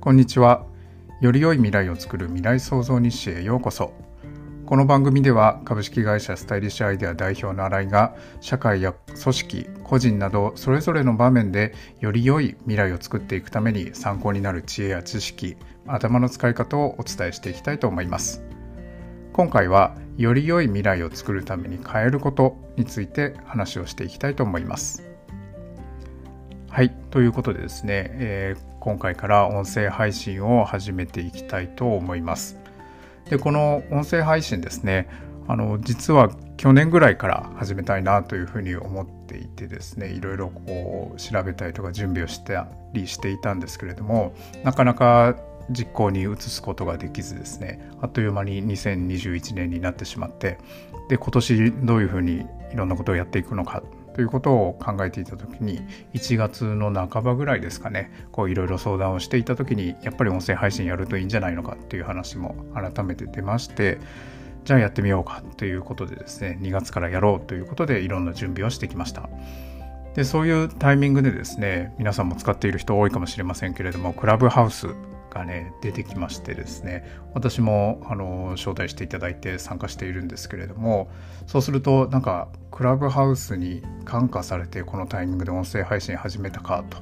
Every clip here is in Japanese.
こんにちは。より良い未来を作る未来創造日誌へようこそ。この番組では株式会社スタイリッシュアイデア代表の新井が社会や組織、個人などそれぞれの場面でより良い未来を作っていくために参考になる知恵や知識、頭の使い方をお伝えしていきたいと思います。今回はより良い未来を作るために変えることについて話をしていきたいと思います。はい、ということでですね、えー、今回から音声配信を始めていきたいと思います。で、この音声配信ですね、あの実は去年ぐらいから始めたいなというふうに思っていてですねいろいろこう調べたりとか準備をしたりしていたんですけれどもなかなか実行に移すことができずですねあっという間に2021年になってしまってで今年どういうふうにいろんなことをやっていくのかということを考えていた時に1月の半ばぐらいですかねこういろいろ相談をしていた時にやっぱり音声配信やるといいんじゃないのかっていう話も改めて出ましてじゃあやってみようかということでですね2月からやろうということでいろんな準備をしてきました。でそういうタイミングでですね皆さんも使っている人多いかもしれませんけれどもクラブハウスがね出てきましてですね私もあの招待していただいて参加しているんですけれどもそうするとなんかクラブハウスに感化されてこのタイミングで音声配信始めたかと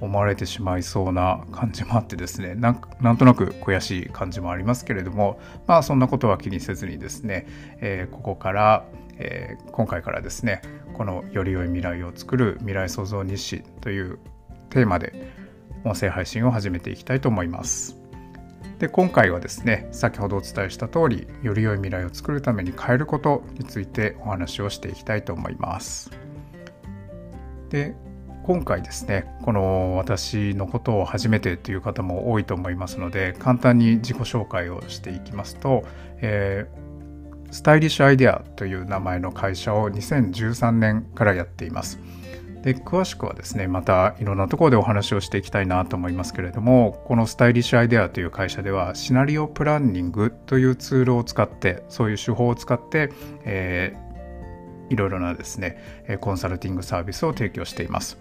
思われてしまいそうな感じもあってですねなんとなく悔しい感じもありますけれどもまあそんなことは気にせずにですね、えー、ここから、えー、今回からですねこのより良い未来を作る未来創造日誌というテーマで音声配信を始めていきたいと思います。で今回はですね先ほどお伝えした通りより良い未来を作るために変えることについてお話をしていきたいと思います。で今回ですねこの私のことを初めてという方も多いと思いますので簡単に自己紹介をしていきますと、えー、スタイリッシュアイデアという名前の会社を2013年からやっています。で詳しくはですねまたいろんなところでお話をしていきたいなと思いますけれどもこのスタイリッシュアイデアという会社ではシナリオプランニングというツールを使ってそういう手法を使って、えー、いろいろなですねコンサルティングサービスを提供しています。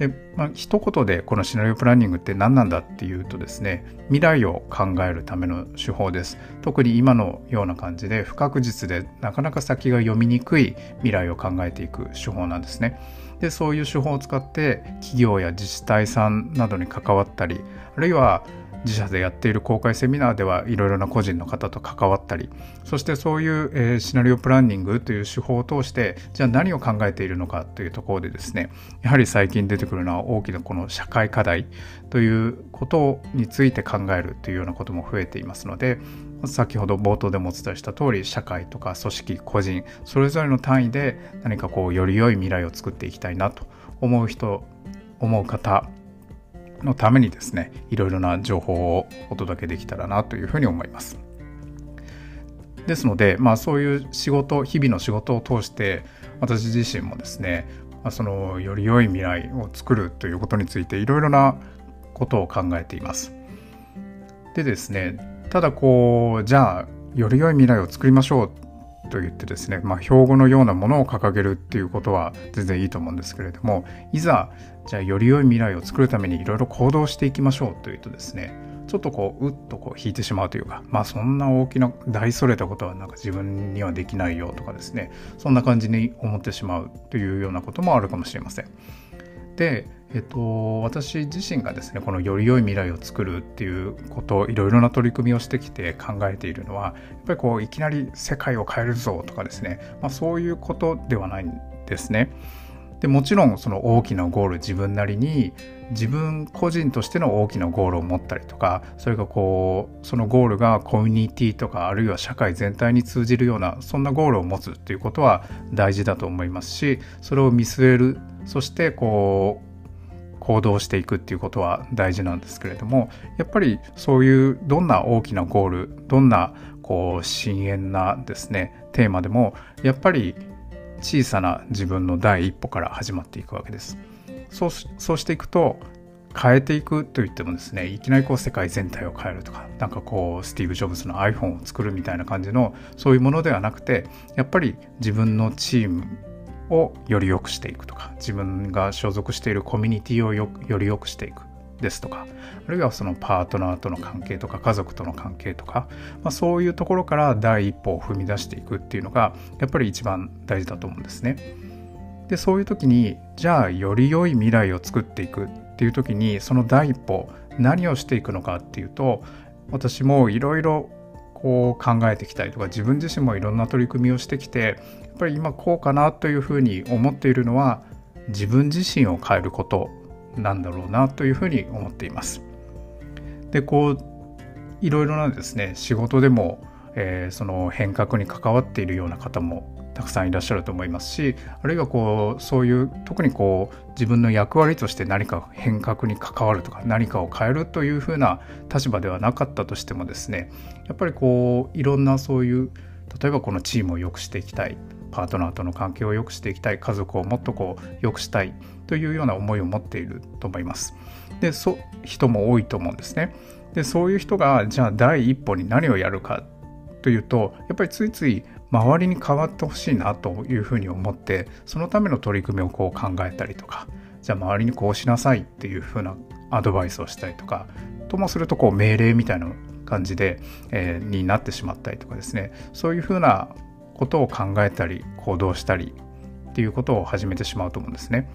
で、まあ、一言でこのシナリオプランニングって何なんだっていうとですね未来を考えるための手法です特に今のような感じで不確実でなかなか先が読みにくい未来を考えていく手法なんですねでそういう手法を使って企業や自治体さんなどに関わったりあるいは自社でやっている公開セミナーではいろいろな個人の方と関わったりそしてそういう、えー、シナリオプランニングという手法を通してじゃあ何を考えているのかというところでですねやはり最近出てくるのは大きなこの社会課題ということについて考えるというようなことも増えていますので先ほど冒頭でもお伝えした通り社会とか組織個人それぞれの単位で何かこうより良い未来を作っていきたいなと思う人思う方のためにですねいろいろな情報をお届けできたらなというふうに思います。ですので、まあ、そういう仕事日々の仕事を通して私自身もですね、まあ、そのより良い未来を作るということについていろいろなことを考えています。でですねただこうじゃあより良い未来を作りましょうと言ってですね、まあ、標語のようなものを掲げるっていうことは全然いいと思うんですけれどもいざじゃあより良い未来を作るためにいろいろ行動していきましょうというとですねちょっとこううっとこう引いてしまうというかまあそんな大きな大それたことはなんか自分にはできないよとかですねそんな感じに思ってしまうというようなこともあるかもしれません。でえっと、私自身がですねこのより良い未来を作るっていうこといろいろな取り組みをしてきて考えているのはやっぱりこういきなり世界を変えるぞとかですね、まあ、そういうことではないんですね。でもちろんその大きなゴール自分なりに自分個人としての大きなゴールを持ったりとかそれがこうそのゴールがコミュニティとかあるいは社会全体に通じるようなそんなゴールを持つっていうことは大事だと思いますしそれを見据えるそしてこう行動していくっていうことは大事なんですけれどもやっぱりそういうどんな大きなゴールどんなこう深遠なですねテーマでもやっぱり小さな自分の第一歩から始まっていくわけです。そうそうしていくと変えていくといってもですねいきなりこう世界全体を変えるとかなんかこうスティーブ・ジョブズの iPhone を作るみたいな感じのそういうものではなくてやっぱり自分のチームをより良くしていくとか自分が所属しているコミュニティをより良くしていくですとかあるいはそのパートナーとの関係とか家族との関係とか、まあ、そういうところから第一歩を踏み出していくっていうのがやっぱり一番大事だと思うんですね。でそういう時にじゃあより良い未来を作っていくっていう時にその第一歩何をしていくのかっていうと私もいろいろこう考えてきたりとか自分自身もいろんな取り組みをしてきてやっぱり今こうかなというふうに思っているのは自分自身を変えることなんだろうなというふうに思っています。でこういろいろなですね仕事でも、えー、その変革に関わっているような方もたくさんいらっしゃると思いますしあるいはこうそういう特にこう自分の役割として何か変革に関わるとか何かを変えるというふうな立場ではなかったとしてもですねやっぱりこういろんなそういう例えばこのチームを良くしていきたいパートナーとの関係を良くしていきたい家族をもっとこう良くしたいというような思いを持っていると思います。でそ人も多いと思うんですね。でそういう人がじゃあ第一歩に何をやるかというとやっぱりついつい周りに変わってほしいなというふうに思ってそのための取り組みをこう考えたりとかじゃあ周りにこうしなさいっていうふうなアドバイスをしたりとかともするとこう命令みたいな感じで、えー、になってしまったりとかですねそういうふうなことを考えたり行動したりっていうことを始めてしまうと思うんですね。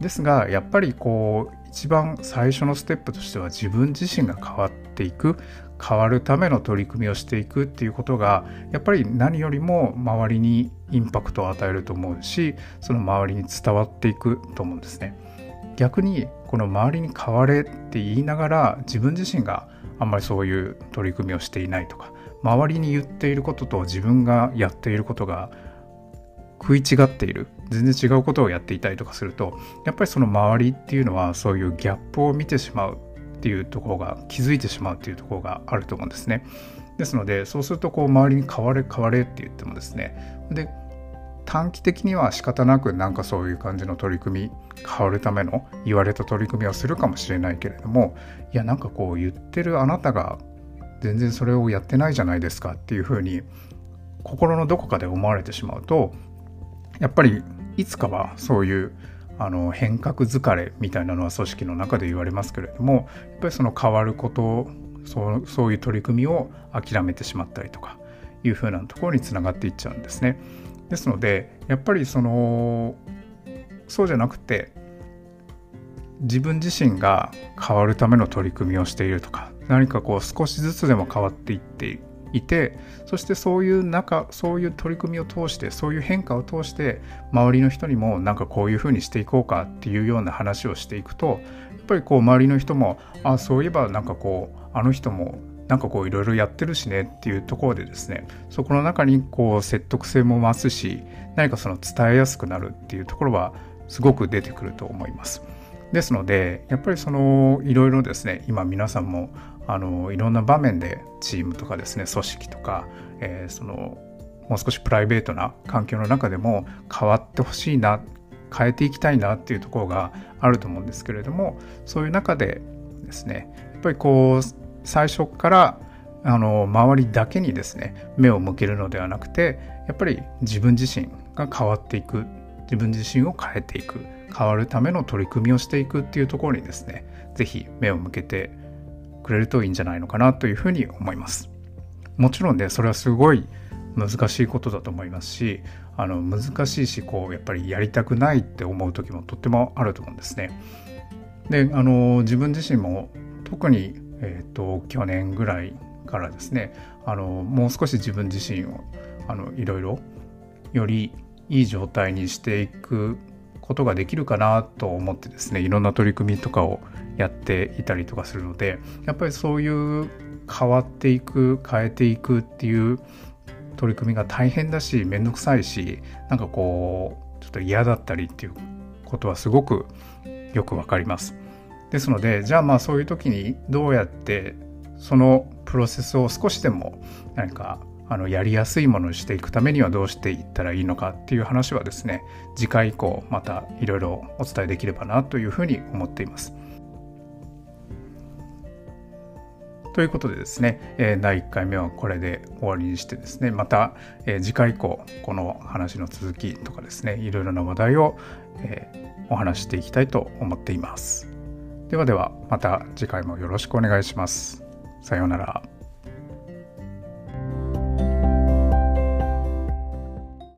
ですがやっぱりこう一番最初のステップとしては自分自身が変わっていく変わるための取り組みをしていくっていうことがやっぱり何よりも周りにインパクトを与えると思うしその周りに伝わっていくと思うんですね。逆にこの周りに変われって言いながら自分自身があんまりそういう取り組みをしていないとか周りに言っていることと自分がやっていることが食い違っている全然違うことをやっていたりとかするとやっぱりその周りっていうのはそういうギャップを見てしまうっていうところが気づいてしまうっていうところがあると思うんですね。ですのでそうするとこう周りに変われ変われって言ってもですねで短期的には仕方なくなんかそういう感じの取り組み変わるための言われた取り組みをするかもしれないけれどもいやなんかこう言ってるあなたが全然それをやってないじゃないですかっていうふうに心のどこかで思われてしまうとやっぱりいつかはそういうあの変革疲れみたいなのは組織の中で言われますけれどもやっぱりその変わることそうそういう取り組みを諦めてしまったりとかいうふうなところにつながっていっちゃうんですね。ですのでやっぱりそのそうじゃなくて自分自身が変わるための取り組みをしているとか何かこう少しずつでも変わっていっていてそしてそういう中そういう取り組みを通してそういう変化を通して周りの人にもなんかこういうふうにしていこうかっていうような話をしていくとやっぱりこう周りの人もあそういえばなんかこうあの人もなんかこういろいろやってるしねっていうところでですねそこの中にこう説得性も増すし何かその伝えやすくなるっていうところはすごく出てくると思います。ですのでやっぱりそのいろいろですね今皆さんもあのいろんな場面でチームとかですね組織とか、えー、そのもう少しプライベートな環境の中でも変わってほしいな変えていきたいなっていうところがあると思うんですけれどもそういう中でですねやっぱりこう最初からあの周りだけにですね目を向けるのではなくてやっぱり自分自身が変わっていく自分自身を変えていく変わるための取り組みをしていくっていうところにですね是非目を向けてくれるといいんじゃないのかなというふうに思います。もちろんねそれはすごい難しいことだと思いますしあの難しいしこうやっぱりやりたくないって思う時もとってもあると思うんですね。であの自分自身も特に、えーと、去年ぐらいからですねあのもう少し自分自身をあのいろいろよりいい状態にしていくことができるかなと思ってですねいろんな取り組みとかをやっていたりとかするのでやっぱりそういう変わっていく変えていくっていう取り組みが大変だし面倒くさいしなんかこうちょっと嫌だったりっていうことはすごくよくわかります。ですのでじゃあまあそういう時にどうやってそのプロセスを少しでも何かあのやりやすいものにしていくためにはどうしていったらいいのかっていう話はですね次回以降またいろいろお伝えできればなというふうに思っています。ということでですね、え第1回目はこれで終わりにしてですね、また、え次回以降、この話の続きとかですね、いろいろな話題を、えお話していきたいと思っています。ではではまた次回もよろしくお願いします。さようなら。